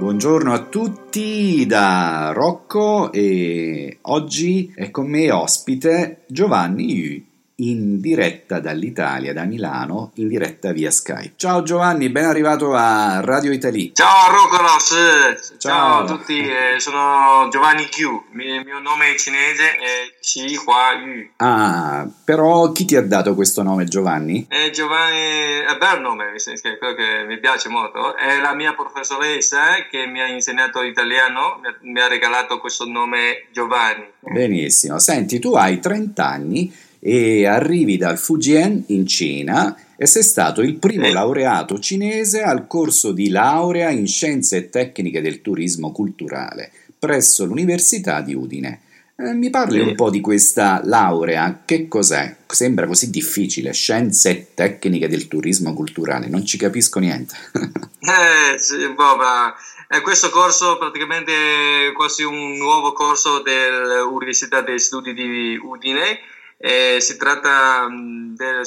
Buongiorno a tutti da Rocco e oggi è con me ospite Giovanni in diretta dall'Italia, da Milano, in diretta via Skype. Ciao Giovanni, ben arrivato a Radio Italia. Ciao Roccolos, ciao. ciao. a tutti, eh, sono Giovanni Qiu, il mio nome è cinese è Xi Hua Yu. Ah, però chi ti ha dato questo nome Giovanni? Eh, Giovanni è bel nome, quello che mi piace molto, è la mia professoressa che mi ha insegnato italiano, mi ha, mi ha regalato questo nome Giovanni. Benissimo, senti, tu hai 30 anni e arrivi dal Fujian in Cina e sei stato il primo laureato cinese al corso di laurea in scienze e tecniche del turismo culturale presso l'Università di Udine. Eh, mi parli un po' di questa laurea? Che cos'è? Sembra così difficile, scienze e tecniche del turismo culturale, non ci capisco niente. eh, sì, boh, ma eh, questo corso praticamente è quasi un nuovo corso dell'Università degli Studi di Udine eh, si tratta della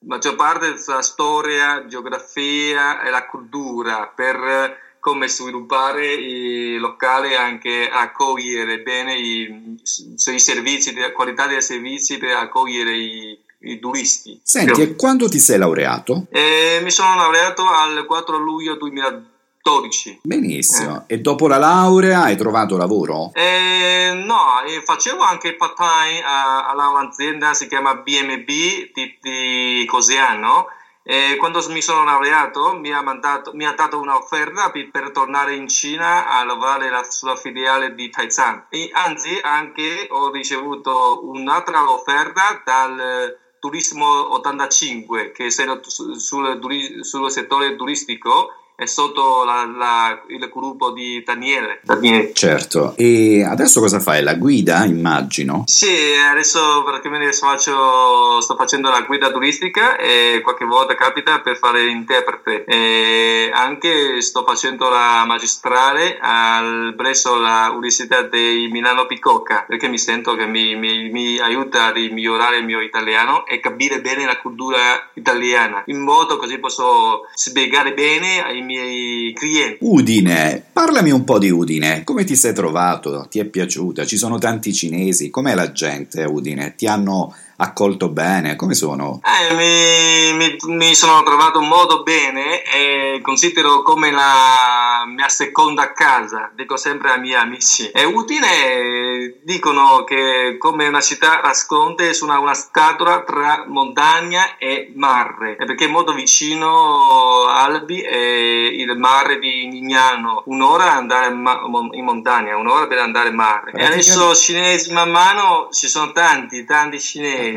maggior parte della storia, geografia e la cultura per come sviluppare i locali e anche accogliere bene i, i servizi, la qualità dei servizi per accogliere i, i turisti. Senti, e quando ti sei laureato? Eh, mi sono laureato al 4 luglio 2012. 12. Benissimo. Eh. E dopo la laurea hai trovato lavoro? Eh, no, facevo anche part-time a, un'azienda, si chiama BMB di, di Cosiano. E quando mi sono laureato mi ha, mandato, mi ha dato un'offerta per, per, tornare in Cina a lavorare la, sulla filiale di Taizan. E anzi, anche ho ricevuto un'altra offerta dal Turismo 85, che è sul, sul, sul settore turistico è sotto la, la, il gruppo di Daniele. Daniele. Certo, e adesso cosa fai? La guida, immagino? Sì, adesso praticamente faccio, sto facendo la guida turistica e qualche volta capita per fare l'interprete. E anche sto facendo la magistrale al, presso l'Università di Milano Picocca perché mi sento che mi, mi, mi aiuta a migliorare il mio italiano e capire bene la cultura italiana in modo così posso spiegare bene ai miei clienti. Udine, parlami un po' di Udine, come ti sei trovato? Ti è piaciuta? Ci sono tanti cinesi, com'è la gente a Udine? Ti hanno accolto bene? Come sono? Eh, mi, mi, mi, sono trovato molto bene e considero come la mia seconda casa, dico sempre ai miei amici. E Udine dicono che come una città nasconde su una, una scatola tra montagna e mare, perché è molto vicino Albi e il mare di Nignano, un'ora andare in montagna, un'ora per andare in mare. E adesso cinesi man mano ci sono tanti, tanti cinesi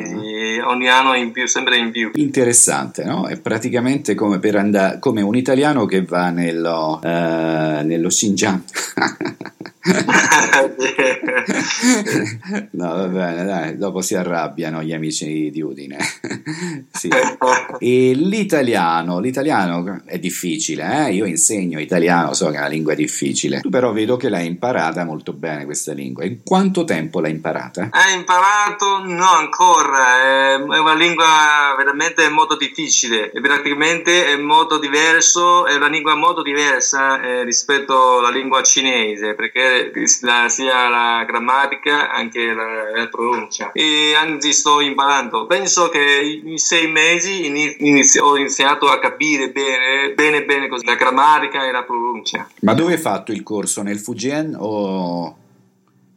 ogni anno in più, sempre in più. Interessante, no? È praticamente come, per andare, come un italiano che va nello, uh, nello Xinjiang. no, va bene, dai, dopo si arrabbiano gli amici di Udine. sì. L'italiano, l'italiano è difficile, eh? io insegno italiano, so che è una lingua difficile, tu però vedo che l'hai imparata molto bene questa lingua. In quanto tempo l'hai imparata? Hai imparato? No, ancora, è una lingua veramente molto difficile praticamente è molto diverso, è una lingua molto diversa eh, rispetto alla lingua cinese, perché la, sia la grammatica anche la, la, pronuncia e anzi sto imparando penso che in sei mesi inizio, ho iniziato a capire bene bene bene così, la grammatica e la pronuncia ma dove hai fatto il corso nel Fujian o,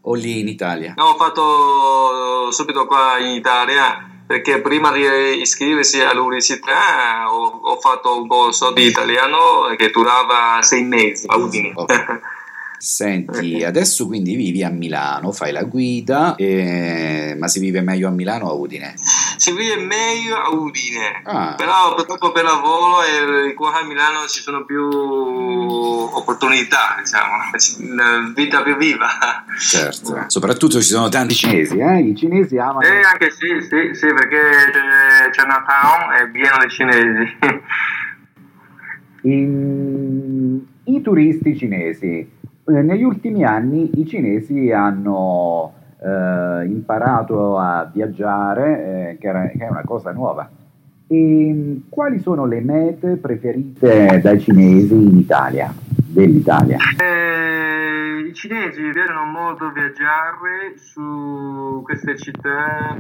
o lì in Italia? No, ho fatto subito qua in Italia perché prima di iscriversi all'università ho, ho fatto un corso di italiano che durava sei mesi a Udine. Okay. Senti, adesso quindi vivi a Milano, fai la guida, eh, ma si vive meglio a Milano o a Udine? Si vive meglio a Udine, ah. però purtroppo per lavoro e qua a Milano ci sono più opportunità, diciamo, una vita più viva. Certo, soprattutto ci sono tanti cinesi, eh? I cinesi amano... Eh, anche sì, sì, sì, perché Chinatown è pieno di cinesi. In... I turisti cinesi eh, negli ultimi anni i cinesi hanno eh, imparato a viaggiare, eh, che, era, che, è una cosa nuova. E, quali sono le mete preferite dai cinesi in Italia? dell'Italia? Eh, I cinesi piacciono molto viaggiare su queste città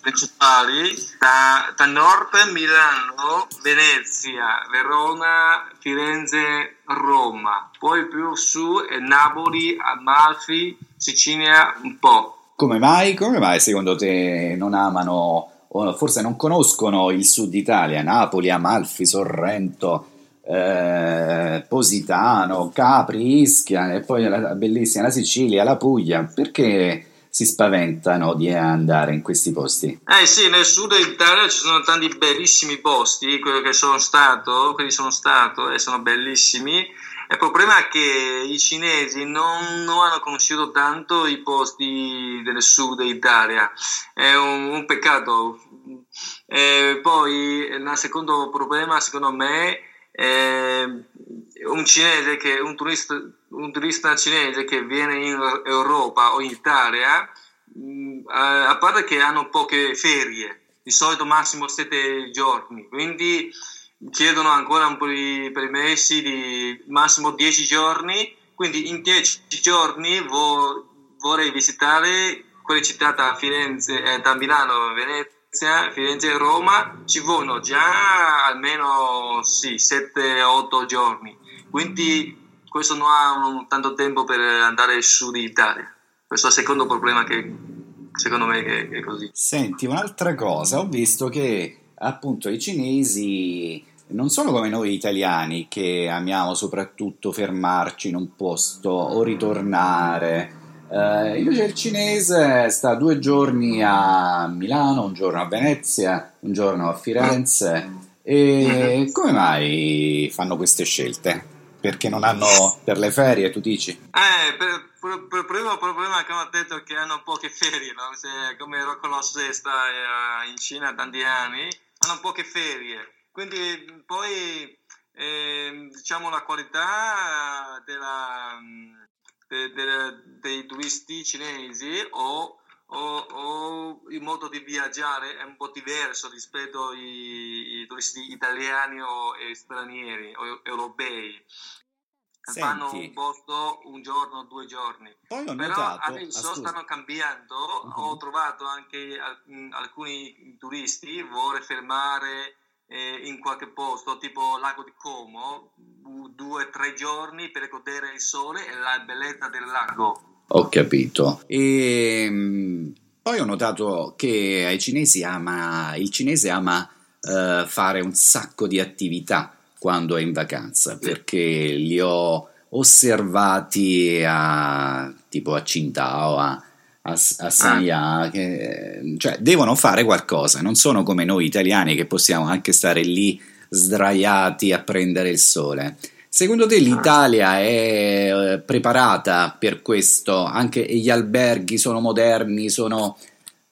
principali, da, da nord Milano, Venezia, Verona, Firenze, Roma, poi più su Napoli, Amalfi, Sicilia un po'. Come mai? Come mai secondo te non amano o forse non conoscono il sud Italia, Napoli, Amalfi, Sorrento, eh, Positano, Capri, Ischia e poi la bellissima la Sicilia, la Puglia, perché si spaventano di andare in questi posti? Eh sì, nel sud Italia ci sono tanti bellissimi posti, quelli che sono stato, quelli sono stato e sono bellissimi. Il problema è che i cinesi non, non hanno conosciuto tanto i posti del sud Italia, è un, un peccato. E poi il secondo problema, secondo me, è un cinese che un turista, un turista cinese che viene in Europa o in Italia, mm, a parte che hanno poche ferie, di solito massimo 7 giorni, quindi chiedono ancora un po' di permessi di massimo 10 giorni, quindi in 10 giorni vo- vorrei visitare quelle città da Firenze, eh, da Milano, Venezia, Firenze e Roma, ci vogliono già almeno sì, 7-8 giorni, quindi questo non ha tanto tempo per andare su di Italia. Questo è il secondo problema che secondo me è così. Senti, un'altra cosa, ho visto che appunto i cinesi non sono come noi italiani che amiamo soprattutto fermarci in un posto o ritornare. Eh, invece il cinese sta due giorni a Milano, un giorno a Venezia, un giorno a Firenze. E come mai fanno queste scelte? Perché non hanno per le ferie, tu dici? Eh, per, per, per primo problema che ho detto che hanno poche ferie, no? Se, come Rocco lo sta in Cina tanti anni, hanno poche ferie quindi poi eh, diciamo la qualità della, de, de, dei turisti cinesi o, o, o, il modo di viaggiare è un po' diverso rispetto ai, ai turisti italiani o stranieri o europei. Senti, fanno un posto un giorno, due giorni. Poi ho Però notato, adesso ah, stanno cambiando. Uh-huh. Ho trovato anche alcuni turisti vuole fermare eh, in qualche posto, tipo Lago di Como, due o tre giorni per godere il sole e la bellezza del lago. Ho capito. E ehm, poi ho notato che ai cinesi ama, il cinese ama uh, fare un sacco di attività quando è in vacanza, perché li ho osservati a, tipo a Qingdao, a a, a Sanya, ah. che, cioè devono fare qualcosa, non sono come noi italiani che possiamo anche stare lì sdraiati a prendere il sole. Secondo te l'Italia è eh, preparata per questo? Anche gli alberghi sono moderni, sono...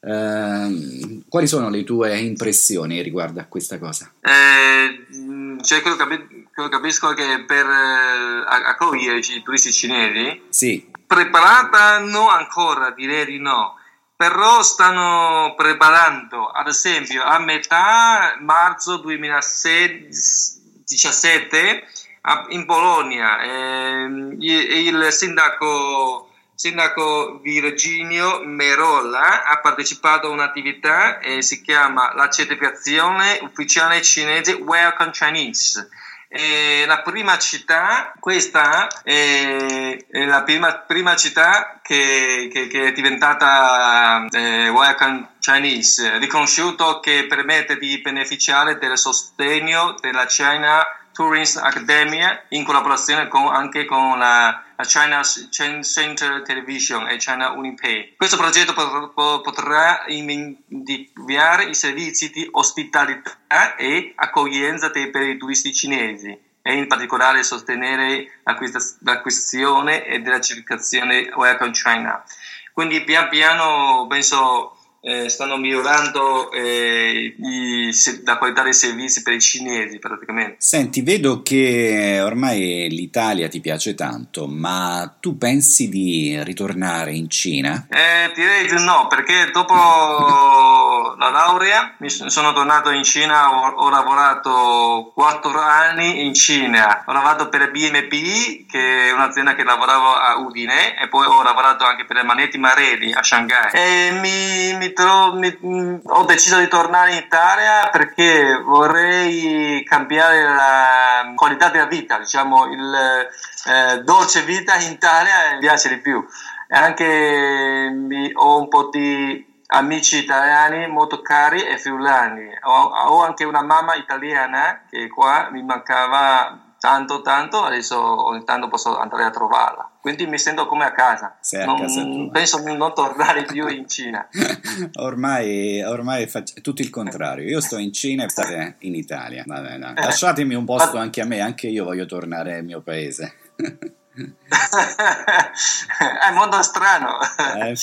Eh, quali sono le tue impressioni riguardo a questa cosa? Eh, cioè, quello, capi- quello capisco che per eh, accogliere i turisti cinesi sì preparata no ancora, direi di no, però stanno preparando, ad esempio a metà marzo 2017 in Polonia eh, il sindaco, sindaco Virginio Merola ha partecipato a un'attività e si chiama la certificazione ufficiale cinese Welcome Chinese e la prima città, questa è, è la prima, prima città che, che, che, è diventata eh, Welcome Chinese, riconosciuto che permette di beneficiare del sostegno della China Tourism Academia in collaborazione con, anche con la, China Center Television e China Unipay. Questo progetto potrà inviare i servizi di ospitalità e accoglienza per i turisti cinesi e in particolare sostenere l'acquisizione e della certificazione Welcome China. Quindi pian piano penso eh, stanno migliorando eh, i, la qualità dei servizi per i cinesi praticamente. Senti, vedo che ormai l'Italia ti piace tanto, ma tu pensi di ritornare in Cina? Eh, direi di no, perché dopo la laurea mi sono tornato in Cina, ho, ho lavorato quattro anni in Cina, ho lavorato per BMP, che è un'azienda che lavorava a Udine, e poi ho lavorato anche per Manetti Marelli a Shanghai. E mi, mi trovo, mi, ho deciso di tornare in Italia perché vorrei cambiare la qualità della vita, diciamo il eh, dolce vita in Italia mi piace di più. E anche mi, ho un po' di amici italiani molto cari e friulani. Ho, ho, anche una mamma italiana che qua mi mancava tanto tanto, adesso ogni tanto posso andare a trovarla. Quindi mi sento come a casa. A non, casa penso di non tornare più in Cina. ormai ormai è tutto il contrario. Io sto in Cina e state in Italia. Vabbè, no. Lasciatemi un posto anche a me, anche io voglio tornare al mio paese. è un mondo strano. Eh,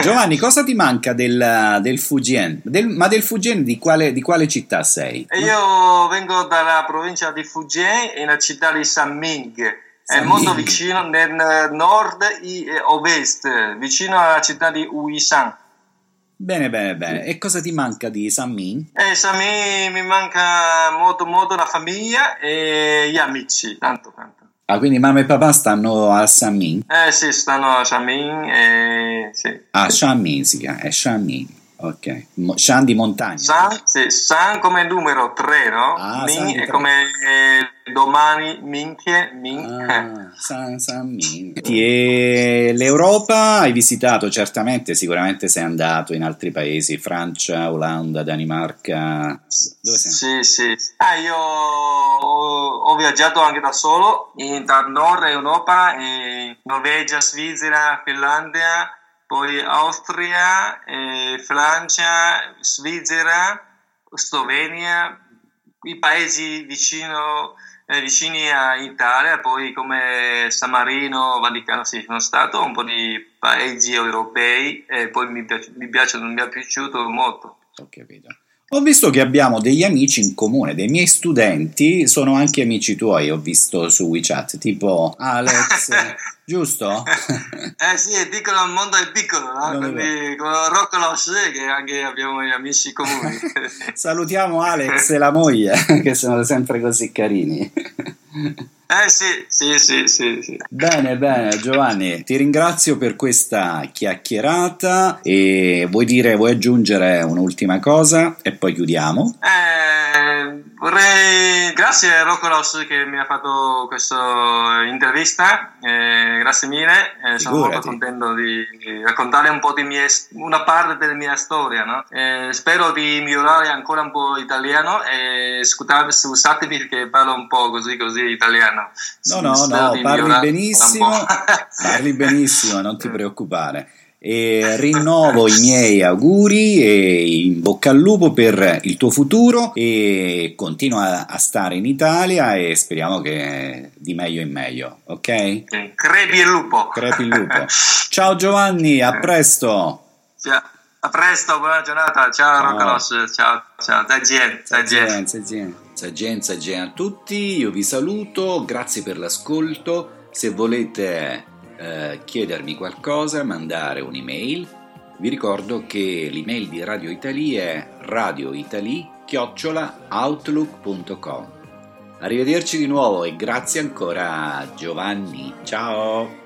Giovanni, cosa ti manca del, del Fujian? Del, ma del Fujian di quale, di quale, città sei? Io vengo dalla provincia di Fujian, nella città di Sanming. È molto vicino nel nord e ovest, vicino alla città di Uishan. Bene, bene, bene. E cosa ti manca di Sanmin? Eh, Sanmin mi manca molto, molto la famiglia e gli amici, tanto, tanto. Ah, quindi mamma e papà stanno a Samin? Eh sì, stanno a Samin e... Sì. Ah, Shamin si chiama, è Shamin. Ok, Shan di montagna. San, sì, San come numero 3, no? Ah, Min è come eh, domani, minchie, min. Ah, San, San Min. E l'Europa hai visitato certamente, sicuramente sei andato in altri paesi, Francia, Olanda, Danimarca. Dove sei? Sì, sì. Ah, io ho, ho, viaggiato anche da solo in, dal nord Europa, in Norvegia, Svizzera, Finlandia poi Austria, eh, Francia, Svizzera, Slovenia, i paesi vicino, eh, vicini all'Italia, poi come San Marino, Vaticano, sì, sono stato un po' di paesi europei e poi mi, piace, mi, piace, mi è piaciuto molto. Ho capito. Ho visto che abbiamo degli amici in comune, dei miei studenti sono anche amici tuoi, ho visto su WeChat, tipo Alex, giusto? eh sì, è piccolo, il mondo è piccolo, no? Quindi con Rocco Losce che anche abbiamo gli amici comuni. Salutiamo Alex e la moglie, che sono sempre così carini. Eh sì, sì, sì, sì, sì. Bene, bene, Giovanni, ti ringrazio per questa chiacchierata e vuoi dire, vuoi aggiungere un'ultima cosa e poi chiudiamo? Eh, vorrei, grazie a Rocco Ross che mi ha fatto questa intervista, eh, grazie mille, eh, sono molto contento di raccontare un po' di mie, una parte della mia storia, no? Eh, spero di migliorare ancora un po' italiano e scusate, scusatemi perché parlo un po' così così italiano. No, no, no, parli benissimo, parli benissimo, non ti preoccupare. E rinnovo i miei auguri e in bocca al lupo per il tuo futuro e continua a stare in Italia e speriamo che di meglio in meglio, ok? Crepi il lupo. Crepi il lupo. Ciao Giovanni, a presto. Ciao. A presto, buona giornata. Ciao, ciao. Rocco Ciao, ciao. Zaijian. Zaijian. Zaijian, Zaijian a tutti. Io vi saluto. Grazie per l'ascolto. Se volete eh, chiedermi qualcosa, mandare un'email. Vi ricordo che l'email di Radio Italia è radioitali-outlook.com. Arrivederci di nuovo e grazie ancora Giovanni. Ciao!